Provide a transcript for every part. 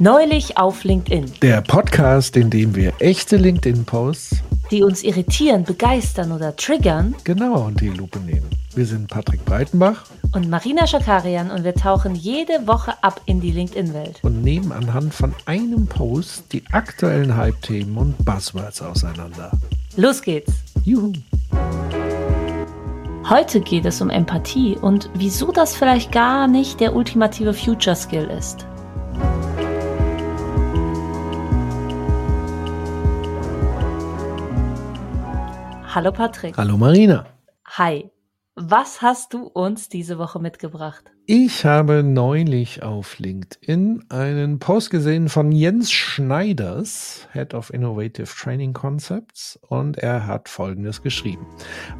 Neulich auf LinkedIn. Der Podcast, in dem wir echte LinkedIn-Posts, die uns irritieren, begeistern oder triggern, genau unter die Lupe nehmen. Wir sind Patrick Breitenbach und Marina Schakarian und wir tauchen jede Woche ab in die LinkedIn-Welt und nehmen anhand von einem Post die aktuellen Hype-Themen und Buzzwords auseinander. Los geht's! Juhu! Heute geht es um Empathie und wieso das vielleicht gar nicht der ultimative Future Skill ist. Hallo Patrick. Hallo Marina. Hi. Was hast du uns diese Woche mitgebracht? Ich habe neulich auf LinkedIn einen Post gesehen von Jens Schneiders, Head of Innovative Training Concepts, und er hat Folgendes geschrieben.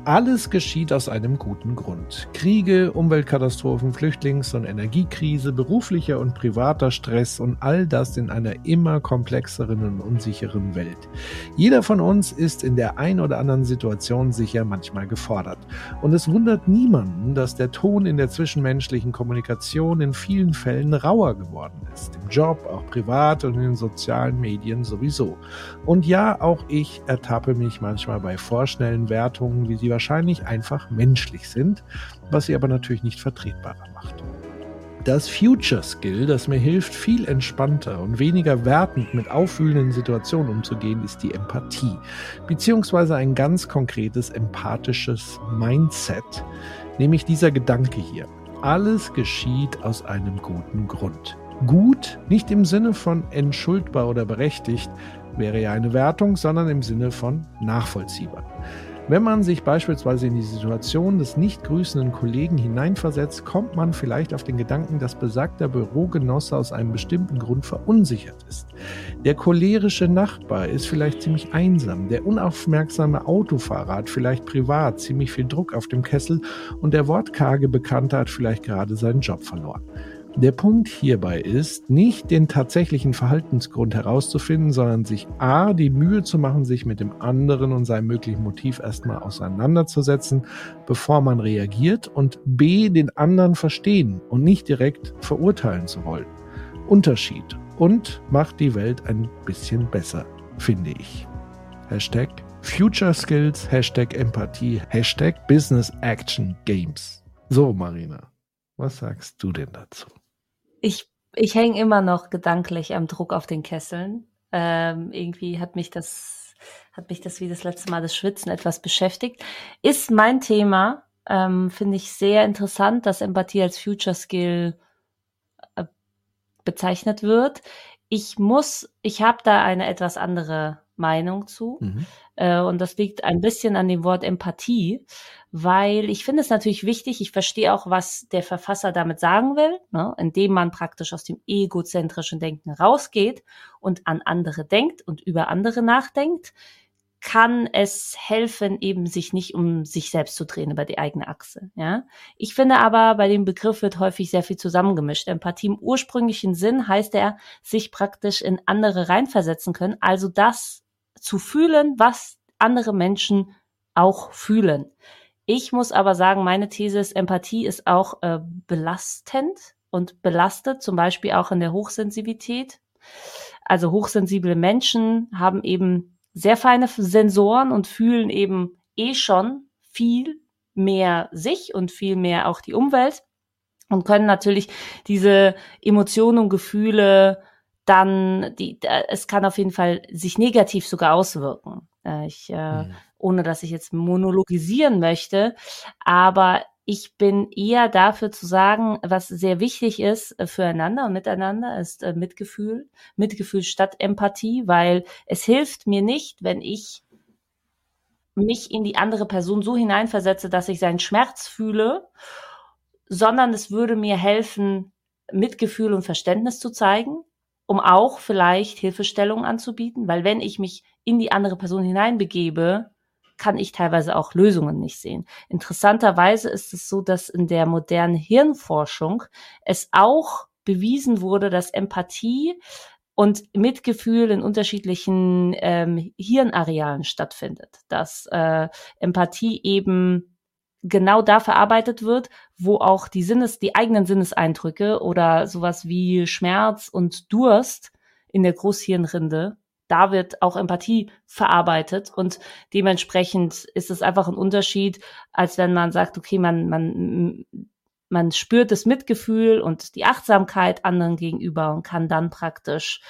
Alles geschieht aus einem guten Grund. Kriege, Umweltkatastrophen, Flüchtlings- und Energiekrise, beruflicher und privater Stress und all das in einer immer komplexeren und unsicheren Welt. Jeder von uns ist in der ein oder anderen Situation sicher manchmal gefordert. Und es wundert niemanden, dass der Ton in der zwischenmenschlichen Kommunikation in vielen Fällen rauer geworden ist. Im Job, auch privat und in den sozialen Medien sowieso. Und ja, auch ich ertappe mich manchmal bei vorschnellen Wertungen, wie sie wahrscheinlich einfach menschlich sind, was sie aber natürlich nicht vertretbarer macht. Das Future Skill, das mir hilft, viel entspannter und weniger wertend mit aufwühlenden Situationen umzugehen, ist die Empathie, beziehungsweise ein ganz konkretes empathisches Mindset, nämlich dieser Gedanke hier. Alles geschieht aus einem guten Grund. Gut, nicht im Sinne von entschuldbar oder berechtigt, wäre ja eine Wertung, sondern im Sinne von nachvollziehbar. Wenn man sich beispielsweise in die Situation des nicht grüßenden Kollegen hineinversetzt, kommt man vielleicht auf den Gedanken, dass besagter Bürogenosse aus einem bestimmten Grund verunsichert ist. Der cholerische Nachbar ist vielleicht ziemlich einsam, der unaufmerksame Autofahrer hat vielleicht privat ziemlich viel Druck auf dem Kessel und der wortkarge Bekannte hat vielleicht gerade seinen Job verloren. Der Punkt hierbei ist, nicht den tatsächlichen Verhaltensgrund herauszufinden, sondern sich A, die Mühe zu machen, sich mit dem anderen und seinem möglichen Motiv erstmal auseinanderzusetzen, bevor man reagiert und B, den anderen verstehen und nicht direkt verurteilen zu wollen. Unterschied und macht die Welt ein bisschen besser, finde ich. Hashtag Future Skills, Hashtag Empathie, Hashtag Business Action Games. So, Marina, was sagst du denn dazu? Ich, ich hänge immer noch gedanklich am Druck auf den Kesseln. Ähm, irgendwie hat mich das, hat mich das wie das letzte Mal das Schwitzen etwas beschäftigt. Ist mein Thema, ähm, finde ich sehr interessant, dass Empathie als Future Skill äh, bezeichnet wird. Ich muss, ich habe da eine etwas andere Meinung zu. Mhm. Äh, und das liegt ein bisschen an dem Wort Empathie, weil ich finde es natürlich wichtig, ich verstehe auch, was der Verfasser damit sagen will, ne, indem man praktisch aus dem egozentrischen Denken rausgeht und an andere denkt und über andere nachdenkt, kann es helfen, eben sich nicht um sich selbst zu drehen über die eigene Achse. Ja, ich finde aber, bei dem Begriff wird häufig sehr viel zusammengemischt. Empathie im ursprünglichen Sinn heißt er, sich praktisch in andere reinversetzen können, also das zu fühlen, was andere Menschen auch fühlen. Ich muss aber sagen, meine These ist, Empathie ist auch äh, belastend und belastet, zum Beispiel auch in der Hochsensibilität. Also hochsensible Menschen haben eben sehr feine Sensoren und fühlen eben eh schon viel mehr sich und viel mehr auch die Umwelt und können natürlich diese Emotionen und Gefühle dann, die, es kann auf jeden Fall sich negativ sogar auswirken. Äh, ich, äh, mhm. ohne dass ich jetzt monologisieren möchte, aber ich bin eher dafür zu sagen, was sehr wichtig ist äh, füreinander und miteinander, ist äh, Mitgefühl, Mitgefühl statt Empathie, weil es hilft mir nicht, wenn ich mich in die andere Person so hineinversetze, dass ich seinen Schmerz fühle, sondern es würde mir helfen, Mitgefühl und Verständnis zu zeigen um auch vielleicht Hilfestellung anzubieten, weil wenn ich mich in die andere Person hineinbegebe, kann ich teilweise auch Lösungen nicht sehen. Interessanterweise ist es so, dass in der modernen Hirnforschung es auch bewiesen wurde, dass Empathie und Mitgefühl in unterschiedlichen ähm, Hirnarealen stattfindet. Dass äh, Empathie eben genau da verarbeitet wird, wo auch die Sinnes, die eigenen Sinneseindrücke oder sowas wie Schmerz und Durst in der Großhirnrinde, da wird auch Empathie verarbeitet und dementsprechend ist es einfach ein Unterschied, als wenn man sagt, okay, man, man, man spürt das Mitgefühl und die Achtsamkeit anderen gegenüber und kann dann praktisch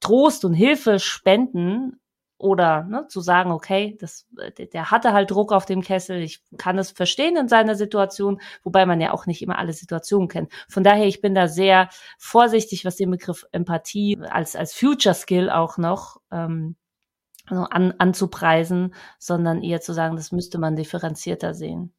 Trost und Hilfe spenden oder ne, zu sagen, okay, das, der hatte halt Druck auf dem Kessel, ich kann es verstehen in seiner Situation, wobei man ja auch nicht immer alle Situationen kennt. Von daher, ich bin da sehr vorsichtig, was den Begriff Empathie als, als Future Skill auch noch ähm, an, anzupreisen, sondern eher zu sagen, das müsste man differenzierter sehen.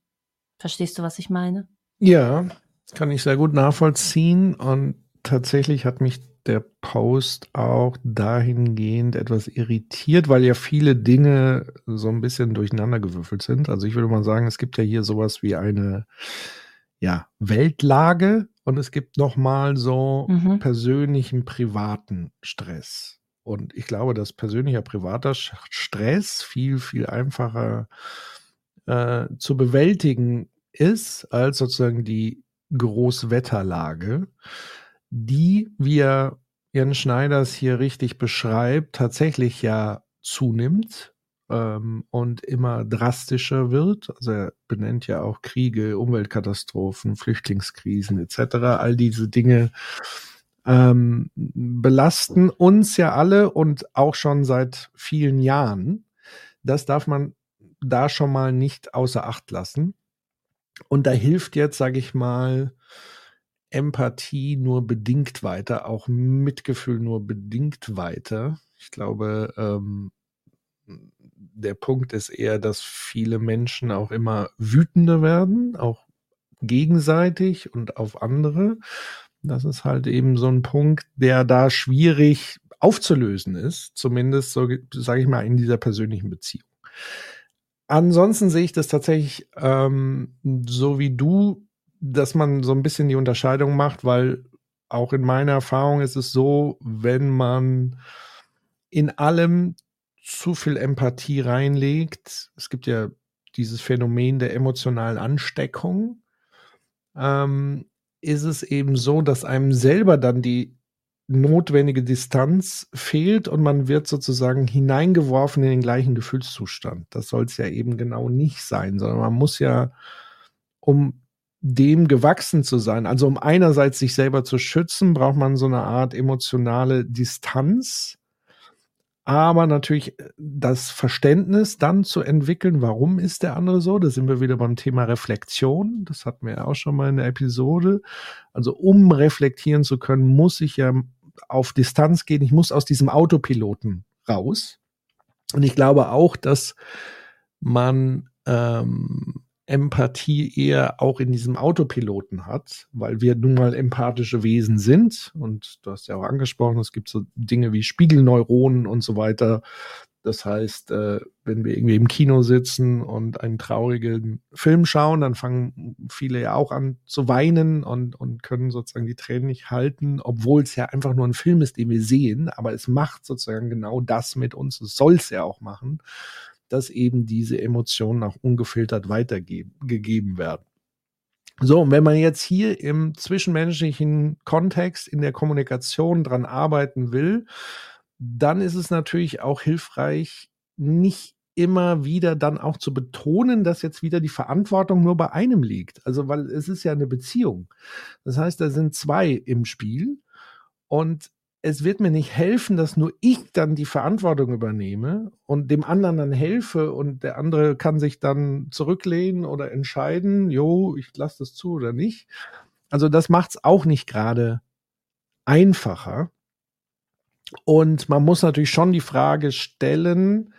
Verstehst du, was ich meine? Ja, kann ich sehr gut nachvollziehen und tatsächlich hat mich der Post auch dahingehend etwas irritiert, weil ja viele Dinge so ein bisschen durcheinandergewürfelt sind. Also ich würde mal sagen, es gibt ja hier sowas wie eine ja, Weltlage und es gibt nochmal so mhm. persönlichen, privaten Stress. Und ich glaube, dass persönlicher, privater Stress viel, viel einfacher äh, zu bewältigen ist als sozusagen die Großwetterlage die, wie er Jan Schneiders hier richtig beschreibt, tatsächlich ja zunimmt ähm, und immer drastischer wird. Also er benennt ja auch Kriege, Umweltkatastrophen, Flüchtlingskrisen etc. All diese Dinge ähm, belasten uns ja alle und auch schon seit vielen Jahren. Das darf man da schon mal nicht außer Acht lassen. Und da hilft jetzt, sage ich mal, Empathie nur bedingt weiter, auch Mitgefühl nur bedingt weiter. Ich glaube, ähm, der Punkt ist eher, dass viele Menschen auch immer wütender werden, auch gegenseitig und auf andere. Das ist halt eben so ein Punkt, der da schwierig aufzulösen ist, zumindest so, sage ich mal, in dieser persönlichen Beziehung. Ansonsten sehe ich das tatsächlich ähm, so wie du dass man so ein bisschen die Unterscheidung macht, weil auch in meiner Erfahrung ist es so, wenn man in allem zu viel Empathie reinlegt, es gibt ja dieses Phänomen der emotionalen Ansteckung, ähm, ist es eben so, dass einem selber dann die notwendige Distanz fehlt und man wird sozusagen hineingeworfen in den gleichen Gefühlszustand. Das soll es ja eben genau nicht sein, sondern man muss ja, um dem gewachsen zu sein. Also um einerseits sich selber zu schützen, braucht man so eine Art emotionale Distanz, aber natürlich das Verständnis dann zu entwickeln, warum ist der andere so. Da sind wir wieder beim Thema Reflexion. Das hatten wir ja auch schon mal in der Episode. Also um reflektieren zu können, muss ich ja auf Distanz gehen. Ich muss aus diesem Autopiloten raus. Und ich glaube auch, dass man ähm, Empathie eher auch in diesem Autopiloten hat, weil wir nun mal empathische Wesen sind. Und du hast ja auch angesprochen, es gibt so Dinge wie Spiegelneuronen und so weiter. Das heißt, äh, wenn wir irgendwie im Kino sitzen und einen traurigen Film schauen, dann fangen viele ja auch an zu weinen und, und können sozusagen die Tränen nicht halten, obwohl es ja einfach nur ein Film ist, den wir sehen. Aber es macht sozusagen genau das mit uns. Es soll es ja auch machen dass eben diese Emotionen auch ungefiltert weitergegeben werden. So, und wenn man jetzt hier im zwischenmenschlichen Kontext in der Kommunikation dran arbeiten will, dann ist es natürlich auch hilfreich, nicht immer wieder dann auch zu betonen, dass jetzt wieder die Verantwortung nur bei einem liegt. Also, weil es ist ja eine Beziehung. Das heißt, da sind zwei im Spiel und es wird mir nicht helfen, dass nur ich dann die Verantwortung übernehme und dem anderen dann helfe und der andere kann sich dann zurücklehnen oder entscheiden, jo, ich lasse das zu oder nicht. Also das macht es auch nicht gerade einfacher. Und man muss natürlich schon die Frage stellen,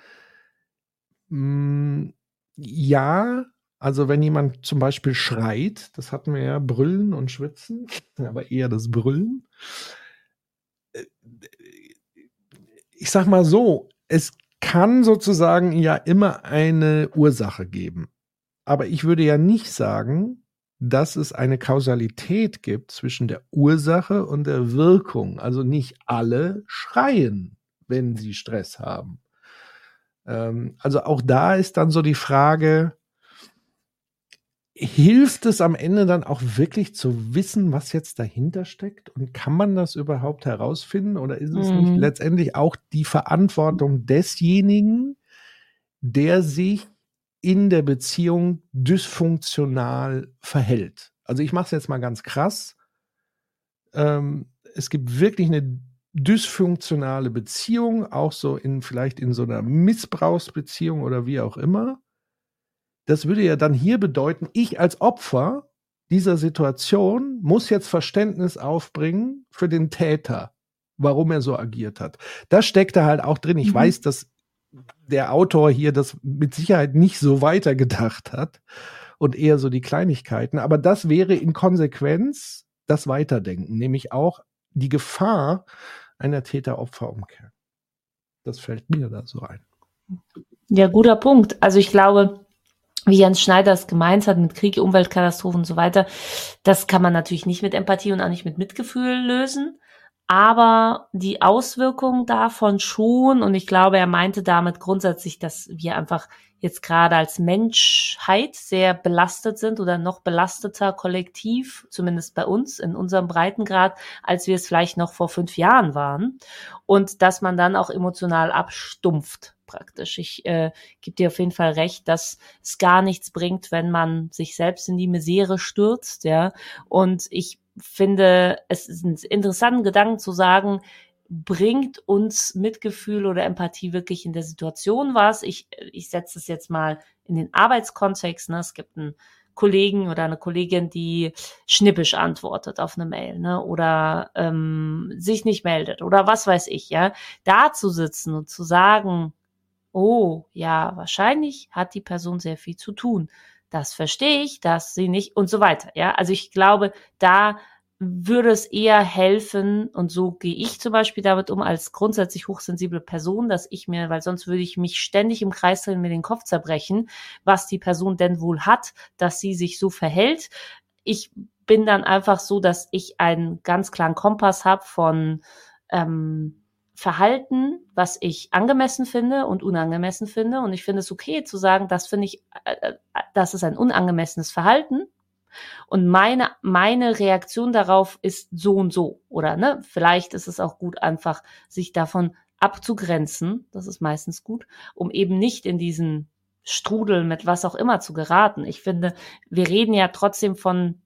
mh, hm, ja, also wenn jemand zum Beispiel schreit, das hatten wir ja, brüllen und schwitzen, aber eher das Brüllen ich sag mal so, es kann sozusagen ja immer eine Ursache geben. Aber ich würde ja nicht sagen, dass es eine Kausalität gibt zwischen der Ursache und der Wirkung. Also nicht alle schreien, wenn sie Stress haben. Ähm, also auch da ist dann so die Frage, hilft es am Ende dann auch wirklich zu wissen, was jetzt dahinter steckt? Und kann man das überhaupt herausfinden? Oder ist es mhm. nicht letztendlich auch die Verantwortung desjenigen, der sich in der Beziehung dysfunktional verhält? Also ich mache es jetzt mal ganz krass. Ähm, es gibt wirklich eine dysfunktionale Beziehung, auch so in vielleicht in so einer Missbrauchsbeziehung oder wie auch immer das würde ja dann hier bedeuten, ich als Opfer dieser Situation muss jetzt Verständnis aufbringen für den Täter, warum er so agiert hat. Das steckt da halt auch drin. Ich mhm. weiß, dass der Autor hier das mit Sicherheit nicht so weitergedacht hat und eher so die Kleinigkeiten. Aber das wäre in Konsequenz das Weiterdenken, nämlich auch die Gefahr einer Täter-Opfer-Umkehr. Das fällt mir da so ein. Ja, guter Punkt. Also ich glaube, wie Jens Schneider es gemeint hat, mit Krieg, Umweltkatastrophen und so weiter, das kann man natürlich nicht mit Empathie und auch nicht mit Mitgefühl lösen. Aber die Auswirkungen davon schon, und ich glaube, er meinte damit grundsätzlich, dass wir einfach jetzt gerade als Menschheit sehr belastet sind oder noch belasteter kollektiv, zumindest bei uns in unserem Breitengrad, als wir es vielleicht noch vor fünf Jahren waren. Und dass man dann auch emotional abstumpft praktisch. Ich äh, gebe dir auf jeden Fall recht, dass es gar nichts bringt, wenn man sich selbst in die Misere stürzt, ja. Und ich finde, es ist ein interessanter Gedanken zu sagen, bringt uns Mitgefühl oder Empathie wirklich in der Situation was? Ich, ich setze es jetzt mal in den Arbeitskontext. Ne? Es gibt einen Kollegen oder eine Kollegin, die schnippisch antwortet auf eine Mail ne? oder ähm, sich nicht meldet oder was weiß ich. Ja, da zu sitzen und zu sagen, oh, ja, wahrscheinlich hat die Person sehr viel zu tun. Das verstehe ich, dass sie nicht und so weiter. Ja, also ich glaube, da würde es eher helfen, und so gehe ich zum Beispiel damit um, als grundsätzlich hochsensible Person, dass ich mir, weil sonst würde ich mich ständig im Kreis drehen, mir den Kopf zerbrechen, was die Person denn wohl hat, dass sie sich so verhält. Ich bin dann einfach so, dass ich einen ganz klaren Kompass habe von ähm, Verhalten, was ich angemessen finde und unangemessen finde. Und ich finde es okay zu sagen, das finde ich, äh, äh, das ist ein unangemessenes Verhalten. Und meine, meine Reaktion darauf ist so und so. Oder ne, vielleicht ist es auch gut, einfach sich davon abzugrenzen. Das ist meistens gut, um eben nicht in diesen Strudel mit was auch immer zu geraten. Ich finde, wir reden ja trotzdem von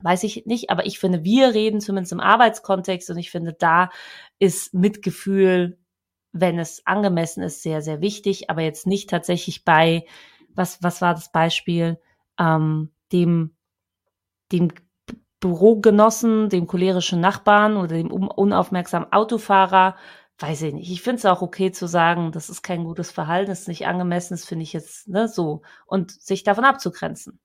weiß ich nicht, aber ich finde, wir reden zumindest im Arbeitskontext und ich finde, da ist Mitgefühl, wenn es angemessen ist, sehr, sehr wichtig, aber jetzt nicht tatsächlich bei, was, was war das Beispiel, ähm, dem, dem Bürogenossen, dem cholerischen Nachbarn oder dem unaufmerksamen Autofahrer, weiß ich nicht. Ich finde es auch okay zu sagen, das ist kein gutes Verhalten, das ist nicht angemessen, das finde ich jetzt ne, so. Und sich davon abzugrenzen.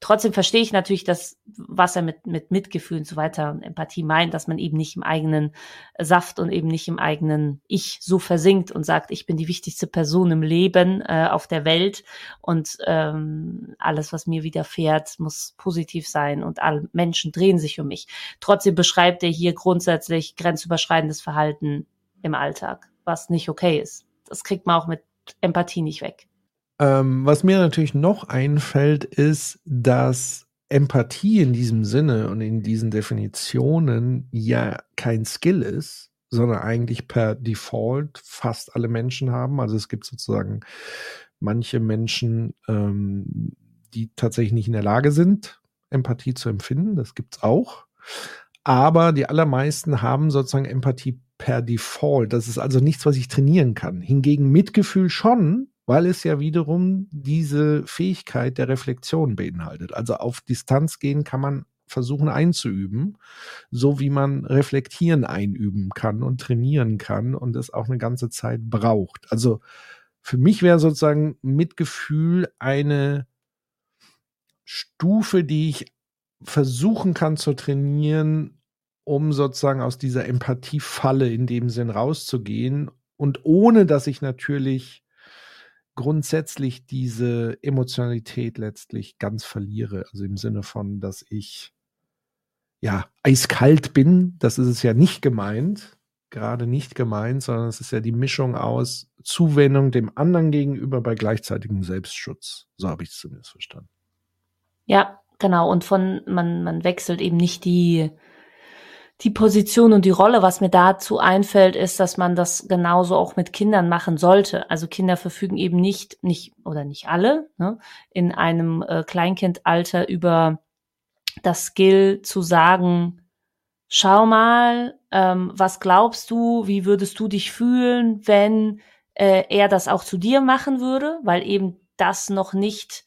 Trotzdem verstehe ich natürlich das, was er mit, mit Mitgefühl und so weiter und Empathie meint, dass man eben nicht im eigenen Saft und eben nicht im eigenen Ich so versinkt und sagt, ich bin die wichtigste Person im Leben äh, auf der Welt und ähm, alles, was mir widerfährt, muss positiv sein und alle Menschen drehen sich um mich. Trotzdem beschreibt er hier grundsätzlich grenzüberschreitendes Verhalten im Alltag, was nicht okay ist. Das kriegt man auch mit Empathie nicht weg. Ähm, was mir natürlich noch einfällt, ist, dass Empathie in diesem Sinne und in diesen Definitionen ja kein Skill ist, sondern eigentlich per Default fast alle Menschen haben. Also es gibt sozusagen manche Menschen, ähm, die tatsächlich nicht in der Lage sind, Empathie zu empfinden. Das gibt's auch. Aber die allermeisten haben sozusagen Empathie per Default. Das ist also nichts, was ich trainieren kann. Hingegen Mitgefühl schon, weil es ja wiederum diese Fähigkeit der Reflexion beinhaltet. Also auf Distanz gehen kann man versuchen einzuüben, so wie man reflektieren einüben kann und trainieren kann und es auch eine ganze Zeit braucht. Also für mich wäre sozusagen Mitgefühl eine Stufe, die ich versuchen kann zu trainieren, um sozusagen aus dieser Empathiefalle in dem Sinn rauszugehen und ohne dass ich natürlich grundsätzlich diese Emotionalität letztlich ganz verliere. Also im Sinne von, dass ich ja eiskalt bin. Das ist es ja nicht gemeint, gerade nicht gemeint, sondern es ist ja die Mischung aus Zuwendung dem anderen gegenüber bei gleichzeitigem Selbstschutz. So habe ich es zumindest verstanden. Ja, genau. Und von, man, man wechselt eben nicht die, die Position und die Rolle. Was mir dazu einfällt, ist, dass man das genauso auch mit Kindern machen sollte. Also Kinder verfügen eben nicht, nicht oder nicht alle, ne, in einem äh, Kleinkindalter über das Skill zu sagen, schau mal, ähm, was glaubst du, wie würdest du dich fühlen, wenn äh, er das auch zu dir machen würde, weil eben das noch nicht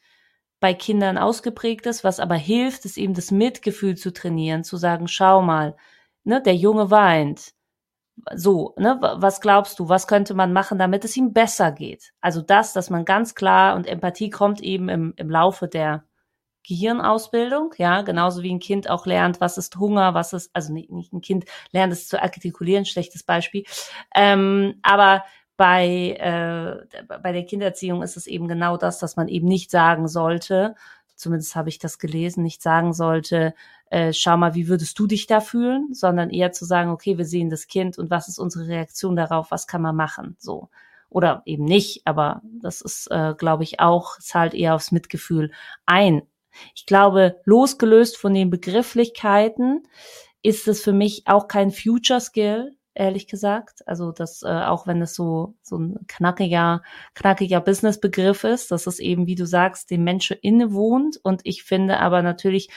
bei Kindern ausgeprägt ist, was aber hilft, ist eben das Mitgefühl zu trainieren, zu sagen, schau mal, ne, der Junge weint. So, ne, was glaubst du, was könnte man machen, damit es ihm besser geht? Also das, dass man ganz klar und Empathie kommt eben im, im Laufe der Gehirnausbildung, ja, genauso wie ein Kind auch lernt, was ist Hunger, was ist, also nicht, nicht ein Kind lernt es zu artikulieren, schlechtes Beispiel, ähm, aber bei, äh, bei der Kindererziehung ist es eben genau das, dass man eben nicht sagen sollte, zumindest habe ich das gelesen, nicht sagen sollte, äh, schau mal, wie würdest du dich da fühlen, sondern eher zu sagen, okay, wir sehen das Kind und was ist unsere Reaktion darauf, was kann man machen, so. Oder eben nicht, aber das ist, äh, glaube ich, auch, zahlt eher aufs Mitgefühl ein. Ich glaube, losgelöst von den Begrifflichkeiten ist es für mich auch kein Future Skill, ehrlich gesagt. Also das, äh, auch wenn es so so ein knackiger knackiger Businessbegriff ist, dass es eben, wie du sagst, dem Menschen innewohnt. Und ich finde aber natürlich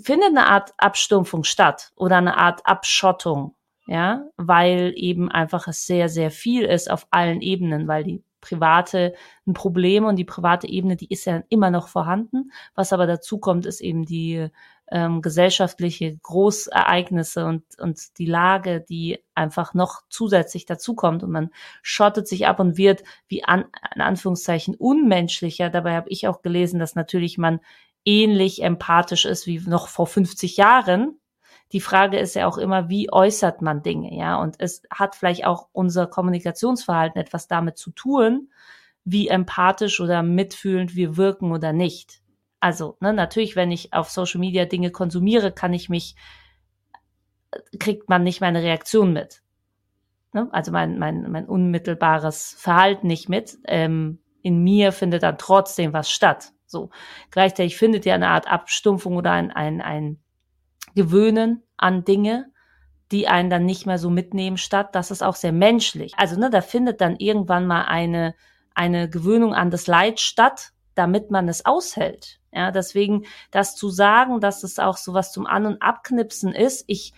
findet eine Art Abstumpfung statt oder eine Art Abschottung, ja, weil eben einfach es sehr sehr viel ist auf allen Ebenen, weil die private ein Problem und die private Ebene, die ist ja immer noch vorhanden. Was aber dazu kommt, ist eben die ähm, gesellschaftliche Großereignisse und, und die Lage, die einfach noch zusätzlich dazukommt und man schottet sich ab und wird wie an, in Anführungszeichen unmenschlicher. Dabei habe ich auch gelesen, dass natürlich man ähnlich empathisch ist wie noch vor 50 Jahren. Die Frage ist ja auch immer, wie äußert man Dinge, ja? Und es hat vielleicht auch unser Kommunikationsverhalten etwas damit zu tun, wie empathisch oder mitfühlend wir wirken oder nicht. Also, ne, natürlich, wenn ich auf Social Media Dinge konsumiere, kann ich mich, kriegt man nicht meine Reaktion mit. Ne? Also mein, mein, mein unmittelbares Verhalten nicht mit. Ähm, in mir findet dann trotzdem was statt. So. Gleichzeitig findet ja eine Art Abstumpfung oder ein, ein, ein Gewöhnen an Dinge, die einen dann nicht mehr so mitnehmen statt. Das ist auch sehr menschlich. Also, ne, da findet dann irgendwann mal eine, eine Gewöhnung an das Leid statt, damit man es aushält. Ja, deswegen das zu sagen, dass es auch sowas zum An- und Abknipsen ist, ich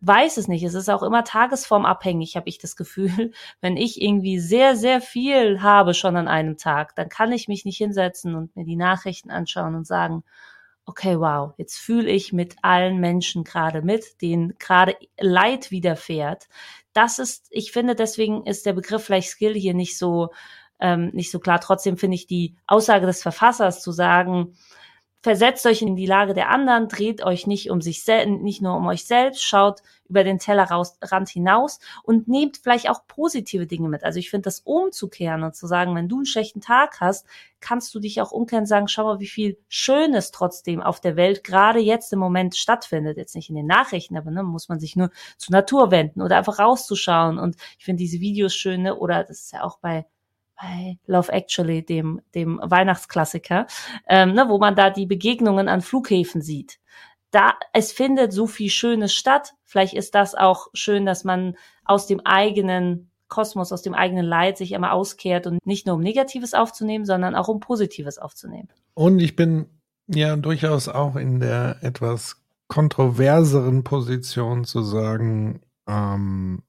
weiß es nicht. Es ist auch immer tagesformabhängig, habe ich das Gefühl. Wenn ich irgendwie sehr, sehr viel habe schon an einem Tag, dann kann ich mich nicht hinsetzen und mir die Nachrichten anschauen und sagen, okay, wow, jetzt fühle ich mit allen Menschen gerade mit, denen gerade Leid widerfährt. Das ist, ich finde, deswegen ist der Begriff vielleicht Skill hier nicht so, ähm, nicht so klar. Trotzdem finde ich die Aussage des Verfassers zu sagen, versetzt euch in die Lage der anderen, dreht euch nicht um sich selbst, nicht nur um euch selbst, schaut über den Tellerrand hinaus und nehmt vielleicht auch positive Dinge mit. Also ich finde das umzukehren und zu sagen, wenn du einen schlechten Tag hast, kannst du dich auch umkehren und sagen, schau mal, wie viel Schönes trotzdem auf der Welt gerade jetzt im Moment stattfindet. Jetzt nicht in den Nachrichten, aber ne, muss man sich nur zur Natur wenden oder einfach rauszuschauen. Und ich finde diese Videos schön, ne? oder das ist ja auch bei bei Love Actually, dem, dem Weihnachtsklassiker, ähm, ne, wo man da die Begegnungen an Flughäfen sieht. Da, es findet so viel Schönes statt. Vielleicht ist das auch schön, dass man aus dem eigenen Kosmos, aus dem eigenen Leid sich immer auskehrt und nicht nur um Negatives aufzunehmen, sondern auch um Positives aufzunehmen. Und ich bin ja durchaus auch in der etwas kontroverseren Position zu sagen, ähm,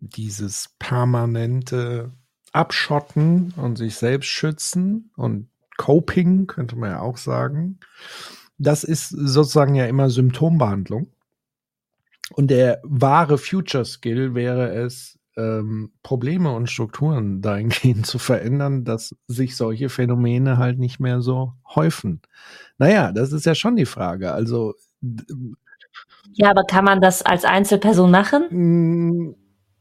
dieses permanente abschotten und sich selbst schützen und Coping, könnte man ja auch sagen. Das ist sozusagen ja immer Symptombehandlung. Und der wahre Future Skill wäre es, ähm, Probleme und Strukturen dahingehend zu verändern, dass sich solche Phänomene halt nicht mehr so häufen. Naja, das ist ja schon die Frage. Also. Ja, aber kann man das als Einzelperson machen? Mm.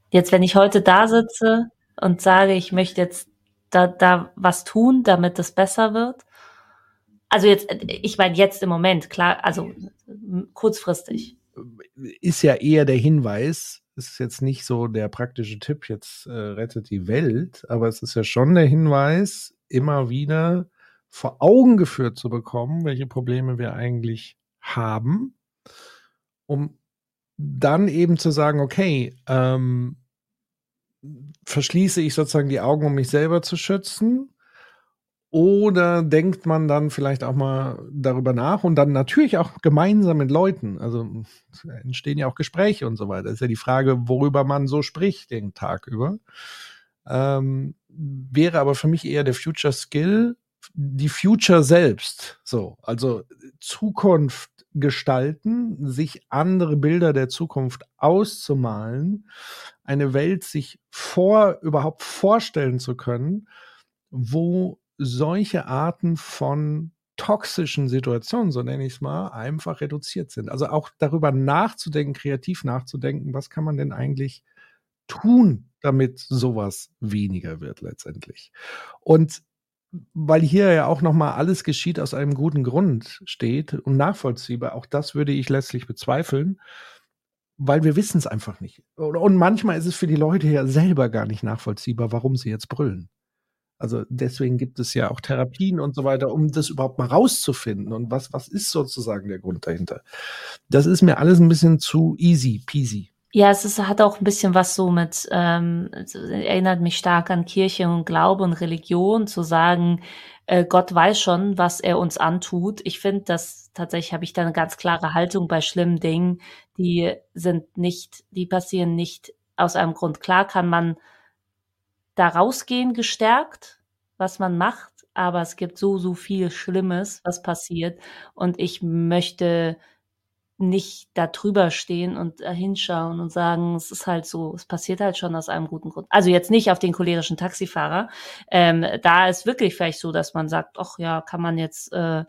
Jetzt, wenn ich heute da sitze und sage, ich möchte jetzt da, da was tun, damit es besser wird? Also jetzt, ich meine jetzt im Moment, klar, also kurzfristig. Ist ja eher der Hinweis, ist jetzt nicht so der praktische Tipp, jetzt äh, rettet die Welt, aber es ist ja schon der Hinweis, immer wieder vor Augen geführt zu bekommen, welche Probleme wir eigentlich haben, um dann eben zu sagen, okay, ähm, verschließe ich sozusagen die Augen, um mich selber zu schützen? Oder denkt man dann vielleicht auch mal darüber nach und dann natürlich auch gemeinsam mit Leuten. Also entstehen ja auch Gespräche und so weiter. Ist ja die Frage, worüber man so spricht den Tag über. Ähm, wäre aber für mich eher der Future Skill, die Future selbst. So, also Zukunft gestalten, sich andere Bilder der Zukunft auszumalen, eine Welt sich vor überhaupt vorstellen zu können, wo solche Arten von toxischen Situationen, so nenne ich es mal, einfach reduziert sind. Also auch darüber nachzudenken, kreativ nachzudenken, was kann man denn eigentlich tun, damit sowas weniger wird letztendlich. Und weil hier ja auch nochmal alles geschieht aus einem guten Grund steht und nachvollziehbar, auch das würde ich letztlich bezweifeln, weil wir wissen es einfach nicht. Und manchmal ist es für die Leute ja selber gar nicht nachvollziehbar, warum sie jetzt brüllen. Also deswegen gibt es ja auch Therapien und so weiter, um das überhaupt mal rauszufinden. Und was, was ist sozusagen der Grund dahinter? Das ist mir alles ein bisschen zu easy peasy. Ja, es ist, hat auch ein bisschen was so mit, ähm, erinnert mich stark an Kirche und Glaube und Religion, zu sagen, äh, Gott weiß schon, was er uns antut. Ich finde, dass tatsächlich habe ich da eine ganz klare Haltung bei schlimmen Dingen, die sind nicht, die passieren nicht aus einem Grund. Klar kann man da rausgehen gestärkt, was man macht, aber es gibt so, so viel Schlimmes, was passiert. Und ich möchte nicht da drüber stehen und äh, hinschauen und sagen, es ist halt so, es passiert halt schon aus einem guten Grund. Also jetzt nicht auf den cholerischen Taxifahrer. Ähm, da ist wirklich vielleicht so, dass man sagt, ach ja, kann man jetzt äh,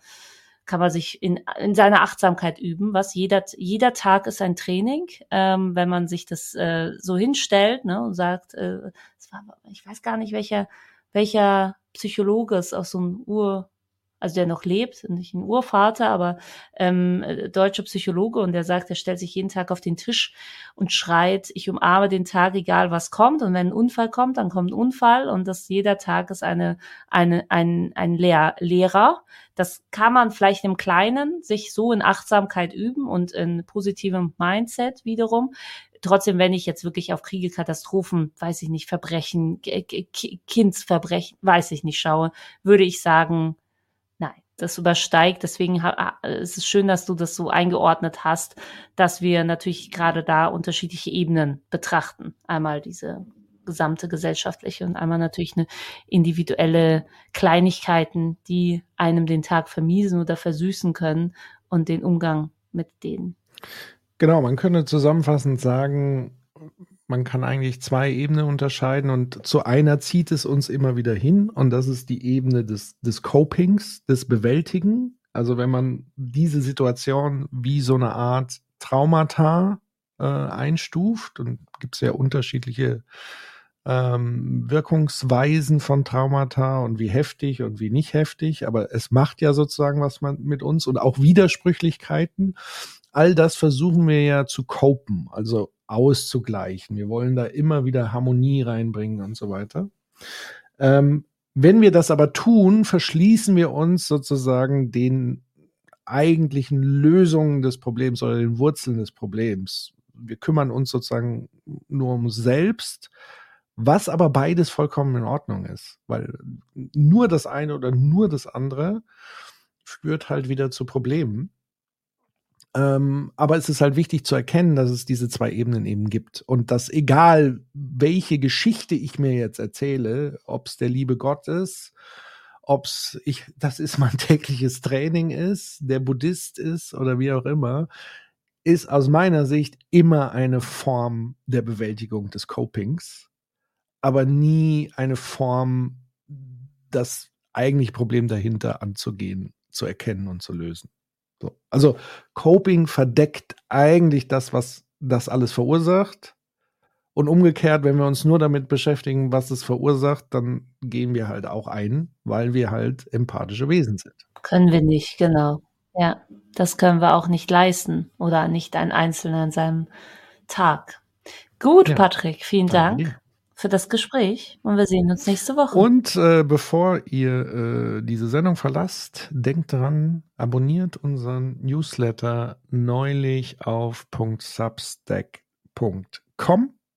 kann man sich in, in seiner Achtsamkeit üben, was jeder, jeder Tag ist ein Training, ähm, wenn man sich das äh, so hinstellt ne, und sagt, äh, war, ich weiß gar nicht, welcher, welcher Psychologe es aus so einem Ur, also der noch lebt, nicht ein Urvater, aber ähm, deutscher Psychologe und der sagt, er stellt sich jeden Tag auf den Tisch und schreit, ich umarme den Tag, egal was kommt. Und wenn ein Unfall kommt, dann kommt ein Unfall und das jeder Tag ist eine, eine, ein, ein Lehr Lehrer. Das kann man vielleicht im Kleinen sich so in Achtsamkeit üben und in positivem Mindset wiederum trotzdem, wenn ich jetzt wirklich auf Kriege, Katastrophen, weiß ich nicht, Verbrechen, Kindsverbrechen, weiß ich nicht, schaue, würde ich sagen, das übersteigt. Deswegen ist es schön, dass du das so eingeordnet hast, dass wir natürlich gerade da unterschiedliche Ebenen betrachten. Einmal diese gesamte gesellschaftliche und einmal natürlich eine individuelle Kleinigkeiten, die einem den Tag vermiesen oder versüßen können und den Umgang mit denen. Genau, man könnte zusammenfassend sagen, man kann eigentlich zwei Ebenen unterscheiden und zu einer zieht es uns immer wieder hin und das ist die Ebene des, des Copings, des Bewältigen. Also wenn man diese Situation wie so eine Art Traumata äh, einstuft und gibt es ja unterschiedliche ähm, Wirkungsweisen von Traumata und wie heftig und wie nicht heftig, aber es macht ja sozusagen was man mit uns und auch Widersprüchlichkeiten. All das versuchen wir ja zu copen, also auszugleichen. Wir wollen da immer wieder Harmonie reinbringen und so weiter. Ähm, wenn wir das aber tun, verschließen wir uns sozusagen den eigentlichen Lösungen des Problems oder den Wurzeln des Problems. Wir kümmern uns sozusagen nur um selbst, was aber beides vollkommen in Ordnung ist, weil nur das eine oder nur das andere führt halt wieder zu Problemen. Ähm, aber es ist halt wichtig zu erkennen, dass es diese zwei Ebenen eben gibt. Und dass egal, welche Geschichte ich mir jetzt erzähle, ob es der liebe Gott ist, ob es ich, das ist mein tägliches Training ist, der Buddhist ist oder wie auch immer, ist aus meiner Sicht immer eine Form der Bewältigung des Copings, aber nie eine Form, das eigentliche Problem dahinter anzugehen, zu erkennen und zu lösen. So. Also Coping verdeckt eigentlich das, was das alles verursacht. Und umgekehrt, wenn wir uns nur damit beschäftigen, was es verursacht, dann gehen wir halt auch ein, weil wir halt empathische Wesen sind. Können wir nicht, genau. Ja, das können wir auch nicht leisten oder nicht ein Einzelner in seinem Tag. Gut, ja. Patrick, vielen Dank für das Gespräch und wir sehen uns nächste Woche. Und äh, bevor ihr äh, diese Sendung verlasst, denkt dran, abonniert unseren Newsletter neulich auf .substack.com.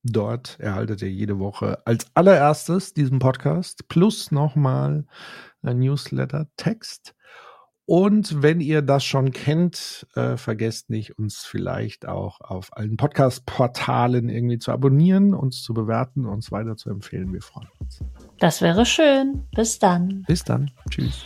Dort erhaltet ihr jede Woche als allererstes diesen Podcast plus nochmal ein Newsletter-Text. Und wenn ihr das schon kennt, äh, vergesst nicht, uns vielleicht auch auf allen Podcast-Portalen irgendwie zu abonnieren, uns zu bewerten, uns weiter zu empfehlen. Wir freuen uns. Das wäre schön. Bis dann. Bis dann. Tschüss.